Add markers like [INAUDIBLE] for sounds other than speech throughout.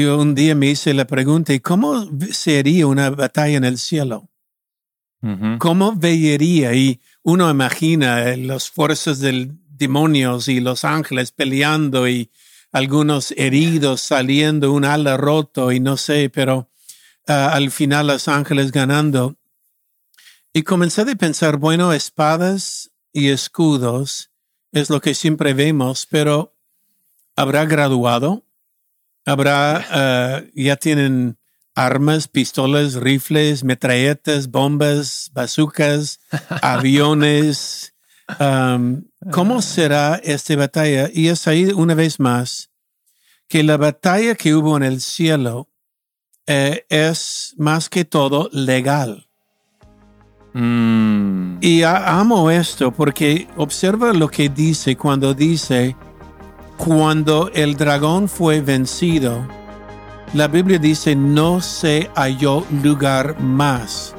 yo un día me hice la pregunta, ¿y cómo sería una batalla en el cielo? ¿Cómo vería? Y uno imagina eh, las fuerzas del demonios y los ángeles peleando y algunos heridos saliendo, un ala roto y no sé, pero ah, al final los ángeles ganando. Y comencé a pensar, bueno, espadas y escudos es lo que siempre vemos, pero ¿habrá graduado? ¿Habrá, ah, ya tienen armas, pistolas, rifles, metralletas, bombas, bazucas, [LAUGHS] aviones? ¿Cómo será esta batalla? Y es ahí una vez más que la batalla que hubo en el cielo eh, es más que todo legal. Mm. Y amo esto porque observa lo que dice cuando dice, cuando el dragón fue vencido, la Biblia dice, no se halló lugar más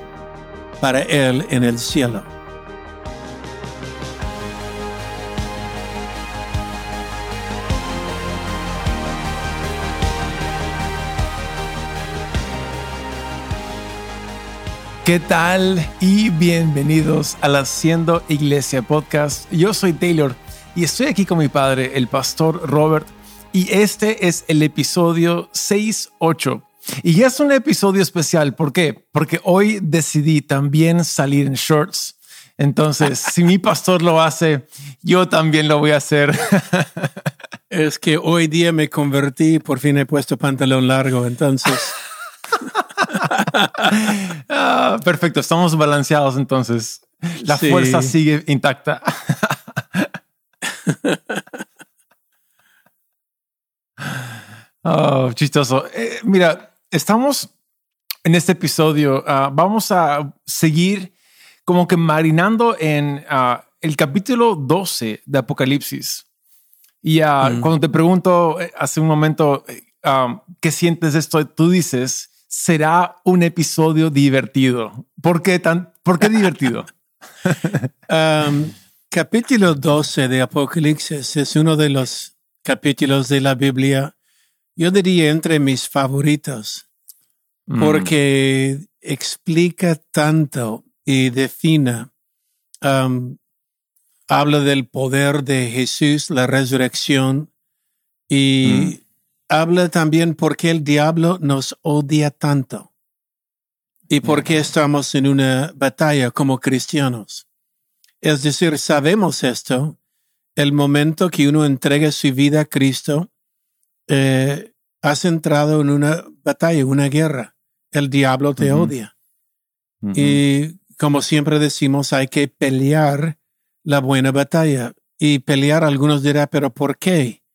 para él en el cielo. ¿Qué tal? Y bienvenidos al Haciendo Iglesia Podcast. Yo soy Taylor y estoy aquí con mi padre, el pastor Robert, y este es el episodio 6.8. Y es un episodio especial, ¿por qué? Porque hoy decidí también salir en shorts. Entonces, si mi pastor lo hace, yo también lo voy a hacer. [LAUGHS] es que hoy día me convertí, por fin he puesto pantalón largo, entonces... [LAUGHS] Ah, perfecto, estamos balanceados entonces. La fuerza sigue intacta. [LAUGHS] [LAUGHS] oh, chistoso. Eh, mira, estamos en este episodio. Ah, vamos a seguir como que marinando en ah, el capítulo 12 de Apocalipsis. Y mm. cuando te pregunto eh, hace un momento, eh, ¿qué sientes esto? Tú dices, será un episodio divertido. ¿Por qué tan, por qué divertido? [LAUGHS] Um, capítulo 12 de Apocalipsis es uno de los capítulos de la Biblia, yo diría entre mis favoritos, mm. porque explica tanto y defina, um, habla del poder de Jesús, la resurrección, y mm habla también por qué el diablo nos odia tanto y por qué estamos en una batalla como cristianos. Es decir, sabemos esto, el momento que uno entrega su vida a Cristo, eh, has entrado en una batalla, una guerra. El diablo te odia. Y como siempre decimos, hay que pelear la buena batalla. Y pelear, algunos dirán, pero ¿por qué?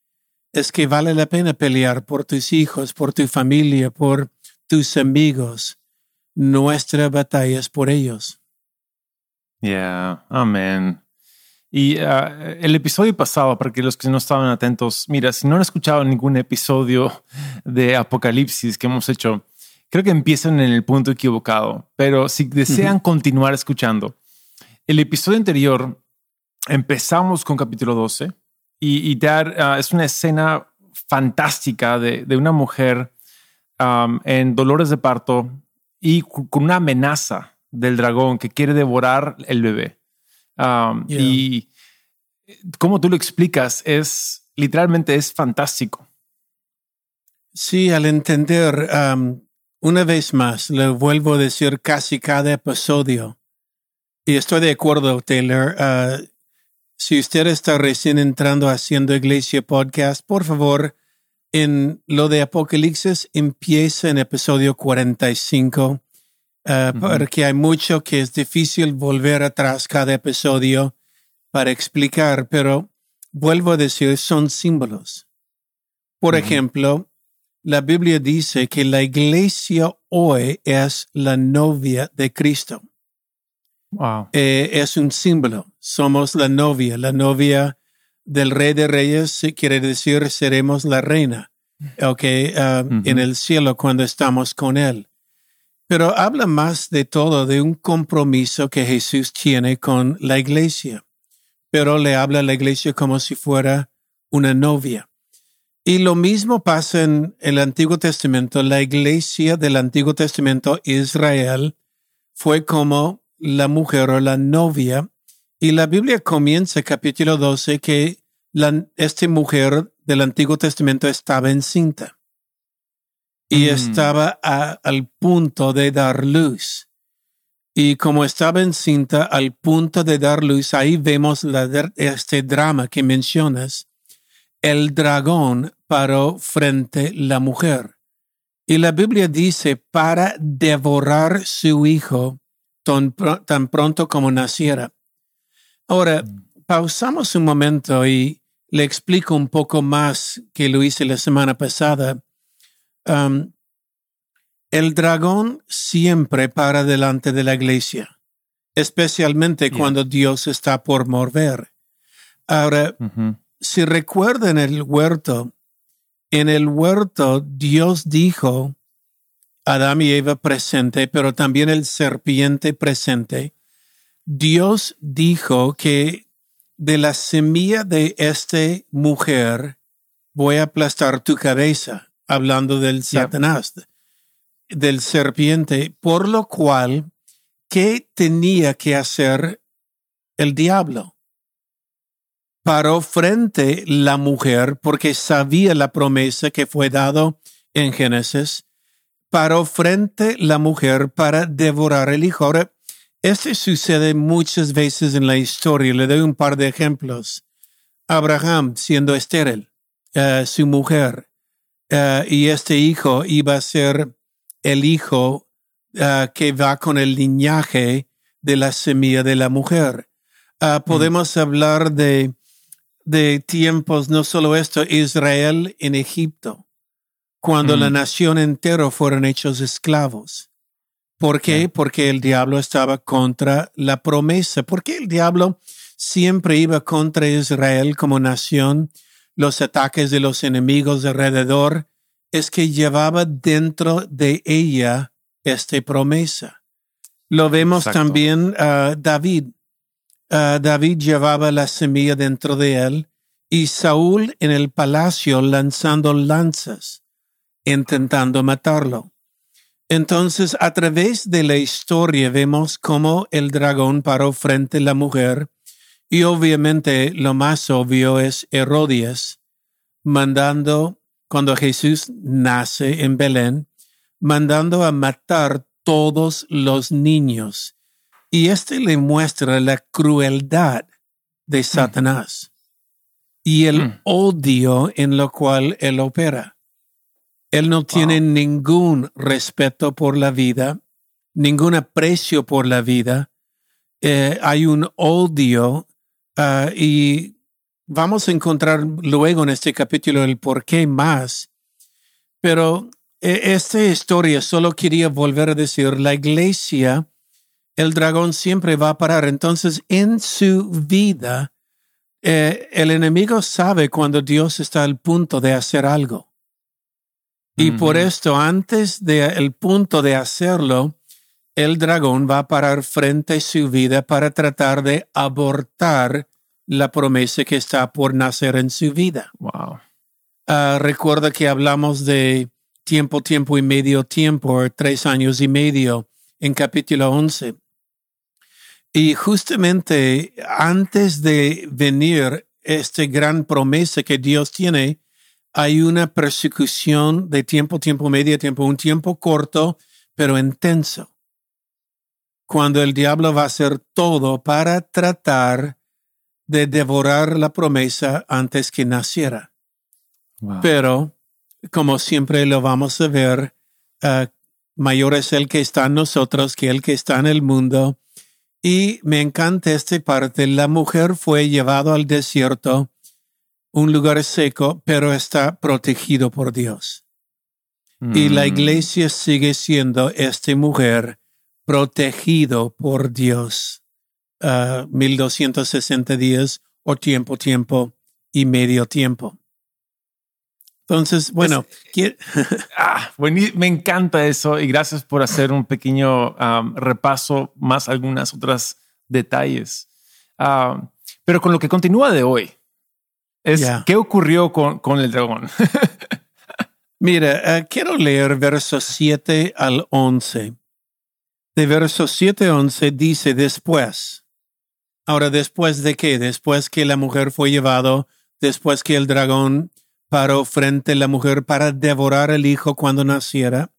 es que vale la pena pelear por tus hijos, por tu familia, por tus amigos. Nuestra batalla es por ellos. Yeah, amén. Y uh, el episodio pasado, para que los que no estaban atentos, mira, si no han escuchado ningún episodio de Apocalipsis que hemos hecho, creo que empiezan en el punto equivocado. Pero si desean continuar escuchando, el episodio anterior empezamos con capítulo 12 y, dar, ah, es una escena fantástica de, de una mujer en dolores de parto y con una amenaza del dragón que quiere devorar el bebé. Y como tú lo explicas, es literalmente es fantástico. Sí, al entender, una vez más, le vuelvo a decir casi cada episodio, y estoy de acuerdo, Taylor, ah, si usted está recién entrando haciendo Iglesia Podcast, por favor, en lo de Apocalipsis empieza en episodio 45, uh, porque hay mucho que es difícil volver atrás cada episodio para explicar, pero vuelvo a decir, son símbolos. Por ejemplo, la Biblia dice que la iglesia hoy es la novia de Cristo. Eh, es un símbolo. Somos la novia, la novia del rey de reyes quiere decir seremos la reina, ok, ah, en el cielo cuando estamos con él. Pero habla más de todo de un compromiso que Jesús tiene con la iglesia, pero le habla a la iglesia como si fuera una novia. Y lo mismo pasa en el Antiguo Testamento. La iglesia del Antiguo Testamento, Israel, fue como la mujer o la novia. Y la Biblia comienza, capítulo 12, que la, esta mujer del Antiguo Testamento estaba encinta y Mm. estaba a- al punto de dar luz. Y como estaba encinta al punto de dar luz, ahí vemos la este drama que mencionas. El dragón paró frente la mujer. Y la Biblia dice para devorar su hijo tan, pro- tan pronto como naciera. Ahora, pausamos un momento y le explico un poco más que lo hice la semana pasada. Um, el dragón siempre para delante de la iglesia, especialmente Yeah. cuando Dios está por mover. Ahora, si recuerdan el huerto, en el huerto Dios dijo, Adán y Eva presente, pero también el serpiente presente, Dios dijo que de la semilla de esta mujer voy a aplastar tu cabeza, hablando del Satanás, del serpiente, por lo cual, ¿qué tenía que hacer el diablo? Paró frente la mujer porque sabía la promesa que fue dado en Génesis. Paró frente la mujer para devorar el hijo. Ahora, esto sucede muchas veces en la historia. Le doy un par de ejemplos. Abraham siendo estéril, eh, su mujer, eh, y este hijo iba a ser el hijo eh, que va con el linaje de la semilla de la mujer. Ah, podemos hablar de, de tiempos, no solo esto, Israel en Egipto, cuando Mm. la nación entera fueron hechos esclavos. ¿Por qué? Porque el diablo estaba contra la promesa. ¿Por qué el diablo siempre iba contra Israel como nación? Los ataques de los enemigos alrededor es que llevaba dentro de ella esta promesa. Lo vemos Exacto. también a David. Ah, David llevaba la semilla dentro de él y Saúl en el palacio lanzando lanzas, intentando matarlo. Entonces, a través de la historia vemos cómo el dragón paró frente a la mujer y obviamente lo más obvio es Herodías mandando, cuando Jesús nace en Belén, mandando a matar todos los niños. Y este le muestra la crueldad de Satanás y el Mm. odio en lo cual él opera. Él no tiene ningún respeto por la vida, ningún aprecio por la vida. Eh, hay un odio ah, y vamos a encontrar luego en este capítulo el por qué más. Pero eh, esta historia solo quería volver a decir, la iglesia, el dragón siempre va a parar. Entonces, en su vida, eh, el enemigo sabe cuando Dios está al punto de hacer algo. Y por esto, antes del punto de hacerlo, el dragón va a parar frente a su vida para tratar de abortar la promesa que está por nacer en su vida. Wow. Ah, recuerda que hablamos de tiempo, tiempo y medio tiempo, tres años y medio en capítulo 11. Y justamente antes de venir esta gran promesa que Dios tiene, hay una persecución de tiempo, tiempo, medio tiempo, un tiempo corto, pero intenso. Cuando el diablo va a hacer todo para tratar de devorar la promesa antes que naciera. Wow. Pero, como siempre lo vamos a ver, ah, mayor es el que está en nosotros que el que está en el mundo. Y me encanta esta parte. La mujer fue llevado al desierto, un lugar seco, pero está protegido por Dios. Y la Mm. iglesia sigue siendo esta mujer protegido por Dios. Ah, 1260 días o tiempo, tiempo y medio tiempo. Entonces, bueno, [LAUGHS] Ah, me encanta eso y gracias por hacer un pequeño um, repaso más algunas otras detalles. Pero con lo que continúa de hoy, Es qué ocurrió con, con el dragón. [LAUGHS] Mira, eh, quiero leer versos 7 al 11. De versos 7 a 11 dice después. Ahora, ¿después de qué? Después que la mujer fue llevado, después que el dragón paró frente a la mujer para devorar el hijo cuando naciera.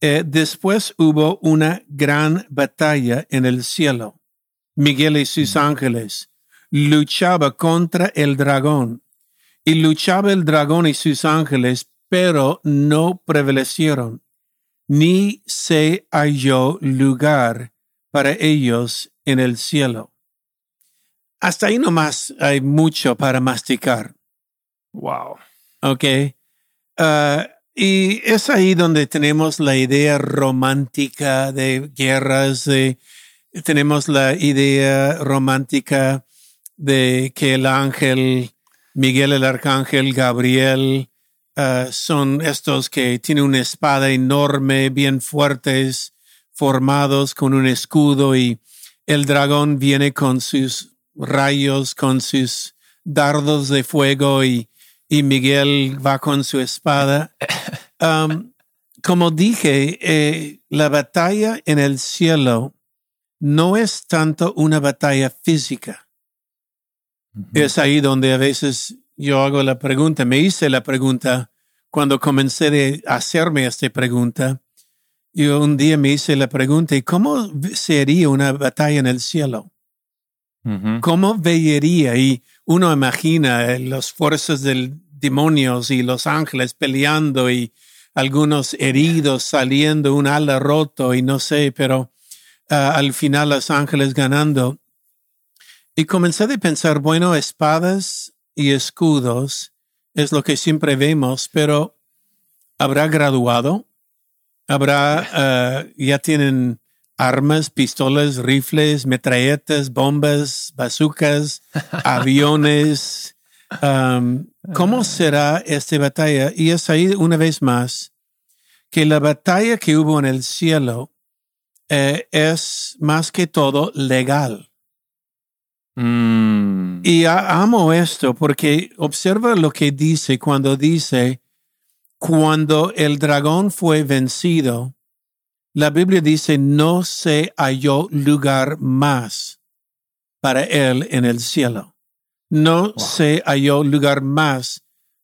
Eh, después hubo una gran batalla en el cielo. Miguel y sus ángeles luchaba contra el dragón. Y luchaba el dragón y sus ángeles, pero no prevalecieron, ni se halló lugar para ellos en el cielo. Hasta ahí nomás hay mucho para masticar. wow. ¿ok? Ah, y es ahí donde tenemos la idea romántica de guerras, de, tenemos la idea romántica de que el ángel, Miguel el arcángel, Gabriel, ah, son estos que tienen una espada enorme, bien fuertes, formados con un escudo y el dragón viene con sus rayos, con sus dardos de fuego y, y Miguel va con su espada. [LAUGHS] Um, como dije, eh, la batalla en el cielo no es tanto una batalla física. Es ahí donde a veces yo hago la pregunta, me hice la pregunta cuando comencé de hacerme esta pregunta. Yo un día me hice la pregunta, ¿y cómo sería una batalla en el cielo? ¿Cómo vería? Y uno imagina eh, las fuerzas del demonios y los ángeles peleando y algunos heridos saliendo, un ala roto y no sé, pero ah, al final los ángeles ganando. Y comencé a pensar, bueno, espadas y escudos es lo que siempre vemos, pero ¿habrá graduado? ¿Habrá, ah, [LAUGHS] ya tienen armas, pistolas, rifles, metralletas, bombas, bazucas, [LAUGHS] aviones? Um, ¿Cómo será esta batalla? Y es ahí una vez más que la batalla que hubo en el cielo eh, es más que todo legal. Mm. Y a- amo esto porque observa lo que dice cuando dice, cuando el dragón fue vencido, la Biblia dice, no se halló lugar más para él en el cielo. No se halló lugar más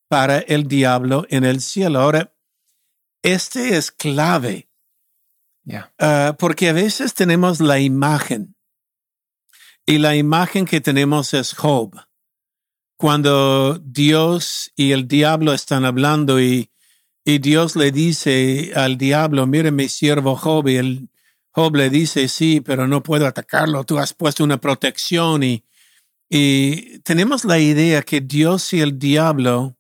para el diablo en el cielo. Ahora, este es clave Yeah. Ah, porque a veces tenemos la imagen y la imagen que tenemos es Job. Cuando Dios y el diablo están hablando y, y Dios le dice al diablo, mire mi siervo Job y el Job le dice, sí, pero no puedo atacarlo, tú has puesto una protección y, y tenemos la idea que Dios y el diablo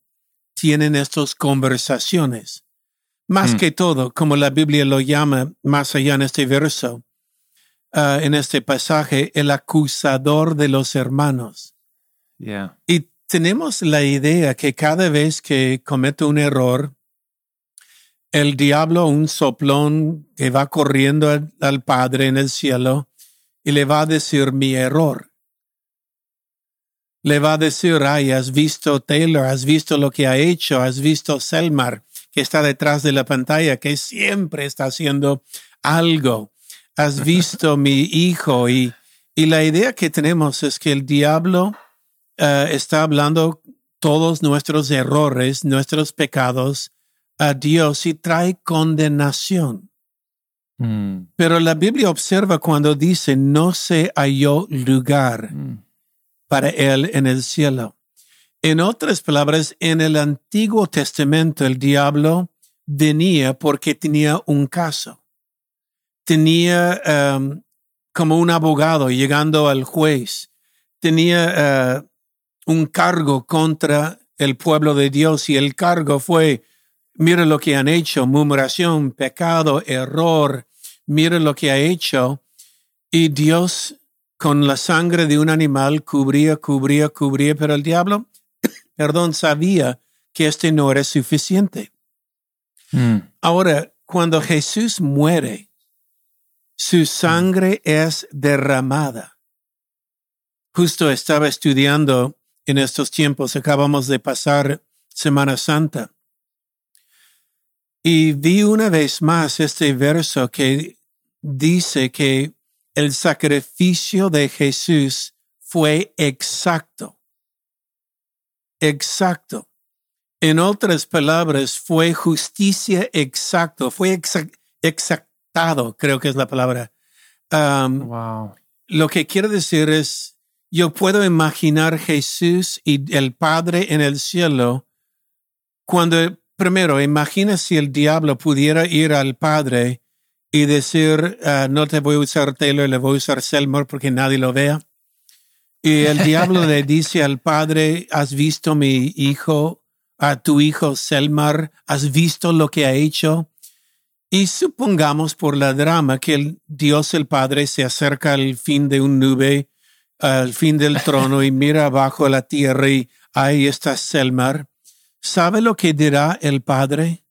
tienen estas conversaciones. Más Mm. que todo, como la Biblia lo llama más allá en este verso, ah, en este pasaje, el acusador de los hermanos. Yeah. Y tenemos la idea que cada vez que comete un error, el diablo, un soplón que va corriendo al, al Padre en el cielo y le va a decir mi error. Le va a decir, ay, has visto Taylor, has visto lo que ha hecho, has visto Selmar, que está detrás de la pantalla, que siempre está haciendo algo. Has visto mi hijo y, y la idea que tenemos es que el diablo eh, está hablando todos nuestros errores, nuestros pecados a Dios y trae condenación. Mm. Pero la Biblia observa cuando dice no se halló lugar Mm. para él en el cielo. En otras palabras, en el Antiguo Testamento el diablo venía porque tenía un caso. Tenía um, como un abogado llegando al juez. Tenía uh, un cargo contra el pueblo de Dios y el cargo fue, mira lo que han hecho, murmuración, pecado, error, mira lo que ha hecho. Y Dios con la sangre de un animal cubría, cubría, cubría, pero el diablo, [COUGHS] perdón, sabía que este no era suficiente. Mm. Ahora, cuando Jesús muere, su sangre es derramada. Justo estaba estudiando en estos tiempos. Acabamos de pasar Semana Santa. Y vi una vez más este verso que dice que el sacrificio de Jesús fue exacto. Exacto. En otras palabras, fue justicia exacto, fue creo que es la palabra. Um, Wow. lo que quiero decir es, yo puedo imaginar Jesús y el Padre en el cielo cuando, primero, imagina si el diablo pudiera ir al Padre y decir, ah, no te voy a usar Taylor, le voy a usar Selmore porque nadie lo vea. Y el diablo le [LAUGHS] dice al Padre, has visto mi hijo, a tu hijo Selmar, has visto lo que ha hecho. Y supongamos por la drama que el Dios el Padre se acerca al fin de un nube, al fin del [LAUGHS] trono y mira abajo a la tierra y ahí está Selmar. ¿Sabe lo que dirá el Padre?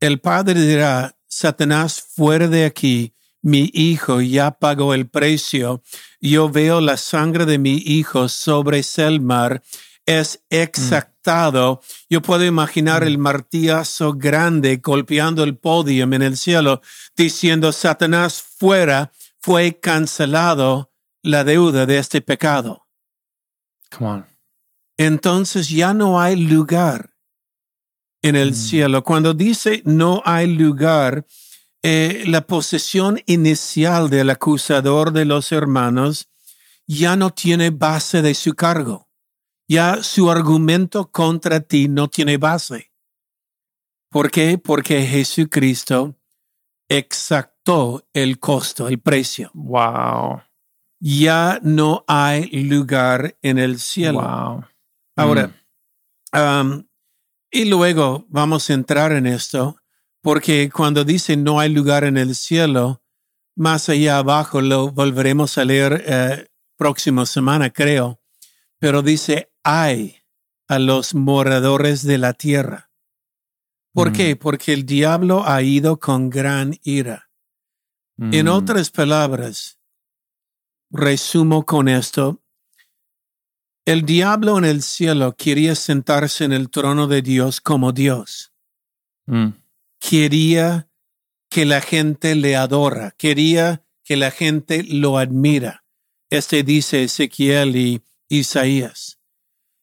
El Padre dirá, Satanás, fuera de aquí, mi hijo ya pagó el precio. Yo veo la sangre de mi hijo sobre Selmar. Es exactado. Yo puedo imaginar el martillazo grande golpeando el podio en el cielo, diciendo, Satanás, fuera, fue cancelado la deuda de este pecado. Come on. Entonces ya no hay lugar en el cielo. Cuando dice no hay lugar, eh, la posesión inicial del acusador de los hermanos ya no tiene base de su cargo. Ya su argumento contra ti no tiene base. ¿Por qué? Porque Jesucristo exactó el costo, el precio. Wow. Ya no hay lugar en el cielo. Wow. Ahora, um, y luego vamos a entrar en esto, porque cuando dice no hay lugar en el cielo, más allá abajo lo volveremos a leer eh, próxima semana, creo, pero dice hay a los moradores de la tierra. ¿Por Mm. qué? Porque el diablo ha ido con gran ira. En Mm. otras palabras, resumo con esto, el diablo en el cielo quería sentarse en el trono de Dios como Dios. Mm. Quería que la gente le adora, quería que la gente lo admira. Este dice Ezequiel y Isaías.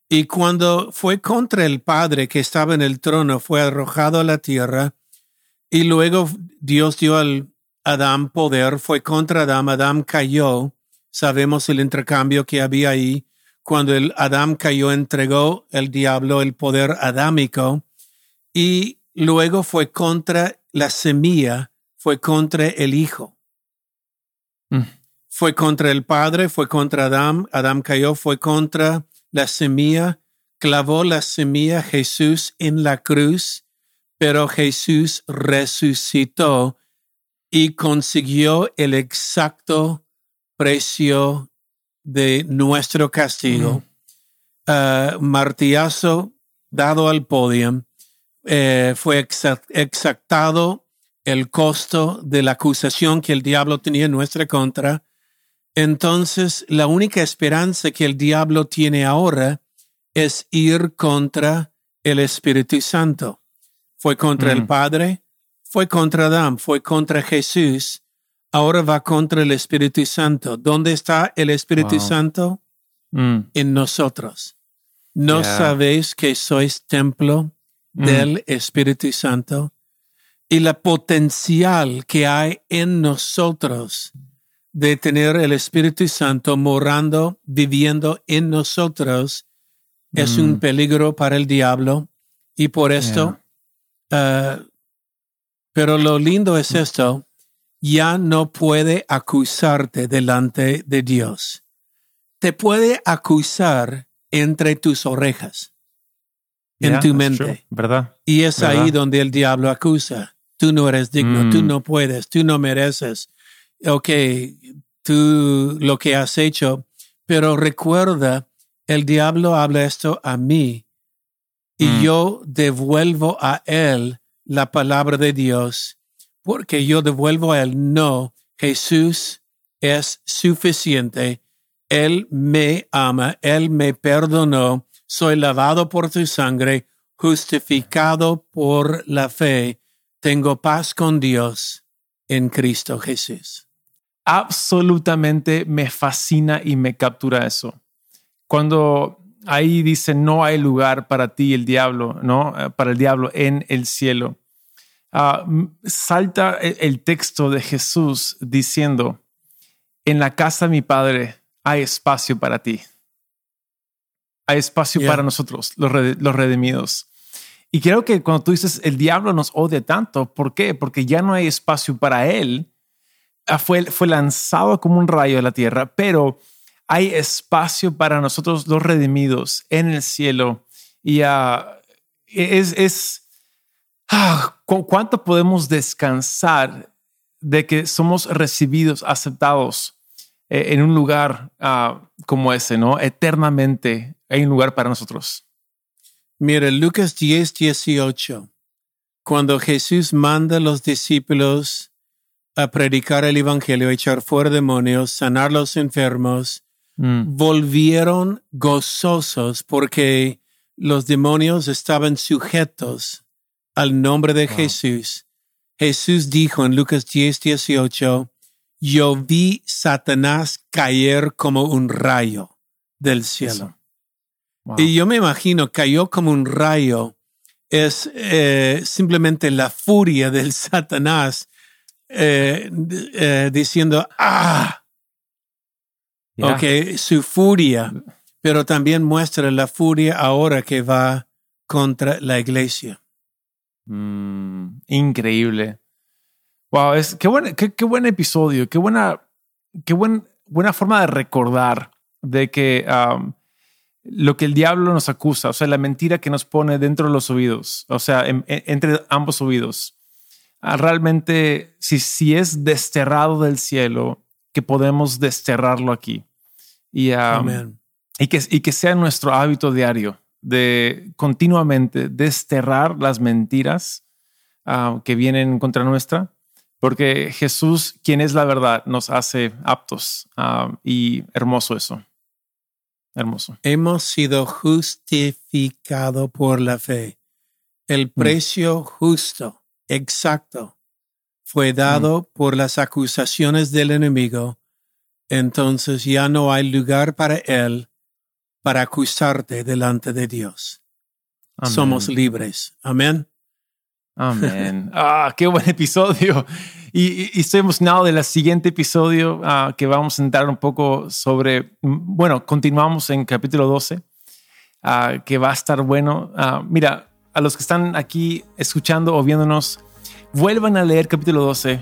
Y cuando fue contra el Padre que estaba en el trono, fue arrojado a la tierra, y luego Dios dio al Adán poder, fue contra Adán, Adán cayó, sabemos el intercambio que había ahí, cuando el Adán cayó, entregó el diablo el poder adámico, y luego fue contra la semilla, fue contra el Hijo. Fue contra el Padre, fue contra Adán, Adán cayó, fue contra la semilla, clavó la semilla Jesús en la cruz, pero Jesús resucitó y consiguió el exacto precio de nuestro castigo. Ah, martillazo dado al podio, eh, fue exa- exactado el costo de la acusación que el diablo tenía en nuestra contra. Entonces, la única esperanza que el diablo tiene ahora es ir contra el Espíritu Santo. Fue contra el Mm. Padre, fue contra Adán, fue contra Jesús, ahora va contra el Espíritu Santo. ¿Dónde está el Espíritu Wow. Santo? Mm. En nosotros. ¿No Yeah. sabéis que sois templo Mm. del Espíritu Santo? Y la potencial que hay en nosotros de tener el Espíritu Santo morando, viviendo en nosotros, es Mm. un peligro para el diablo. Y por esto, ah, pero lo lindo es esto, ya no puede acusarte delante de Dios. Te puede acusar entre tus orejas, en tu mente. true. ¿Verdad? Y es ¿Verdad? ahí donde el diablo acusa. Tú no eres digno, Mm. tú no puedes, tú no mereces. Ok, tú lo que has hecho, pero recuerda, el diablo habla esto a mí y Mm. yo devuelvo a él la palabra de Dios, porque yo devuelvo a él, no, Jesús es suficiente Él me ama, Él me perdonó, soy lavado por tu sangre, justificado por la fe, tengo paz con Dios en Cristo Jesús. Absolutamente me fascina y me captura eso. Cuando ahí dice no hay lugar para ti el diablo, ¿no? Eh, para el diablo en el cielo. Ah, salta el, texto de Jesús diciendo, en la casa de mi padre hay espacio para ti. Hay espacio para nosotros, los, los redimidos. Y creo que cuando tú dices el diablo nos odia tanto, ¿por qué? Porque ya no hay espacio para él. Ah, fue, fue lanzado como un rayo de la tierra, pero hay espacio para nosotros los redimidos en el cielo. Y uh, es, es ah, ¿cuánto podemos descansar de que somos recibidos, aceptados eh, en un lugar uh, como ese, ¿no? Eternamente hay un lugar para nosotros. Mira, Lucas 10, 18. Cuando Jesús manda a los discípulos a predicar el Evangelio, echar fuera demonios, sanar los enfermos, mm. volvieron gozosos porque los demonios estaban sujetos al nombre de Jesús. Jesús dijo en Lucas 10, 18, yo vi Satanás caer como un rayo del cielo. Y yo me imagino, cayó como un rayo, es eh, simplemente la furia del [LAUGHS] Satanás eh, eh, diciendo, ah, ok, su furia, pero también muestra la furia ahora que va contra la iglesia. Mm, increíble. Wow, es qué buen, qué, buen episodio, qué buena, qué buen, buena forma de recordar de que um, lo que el diablo nos acusa, o sea, la mentira que nos pone dentro de los oídos, o sea, entre ambos oídos, realmente, si, si es desterrado del cielo, que podemos desterrarlo aquí. Y, um, y, que, y que sea nuestro hábito diario de continuamente desterrar las mentiras uh, que vienen contra nuestra porque Jesús, quien es la verdad, nos hace aptos ah, y hermoso eso. Hermoso. Hemos sido justificados por la fe. El mm. precio justo, exacto, fue dado mm. por las acusaciones del enemigo. Entonces ya no hay lugar para él para acusarte delante de Dios. Somos libres. Amén. Amén. [LAUGHS] ah, qué buen episodio. Y, estoy emocionado del siguiente episodio ah, que vamos a entrar un poco sobre, bueno, continuamos en capítulo 12, ah, que va a estar bueno. Ah, mira, a los que están aquí escuchando o viéndonos, vuelvan a leer capítulo 12,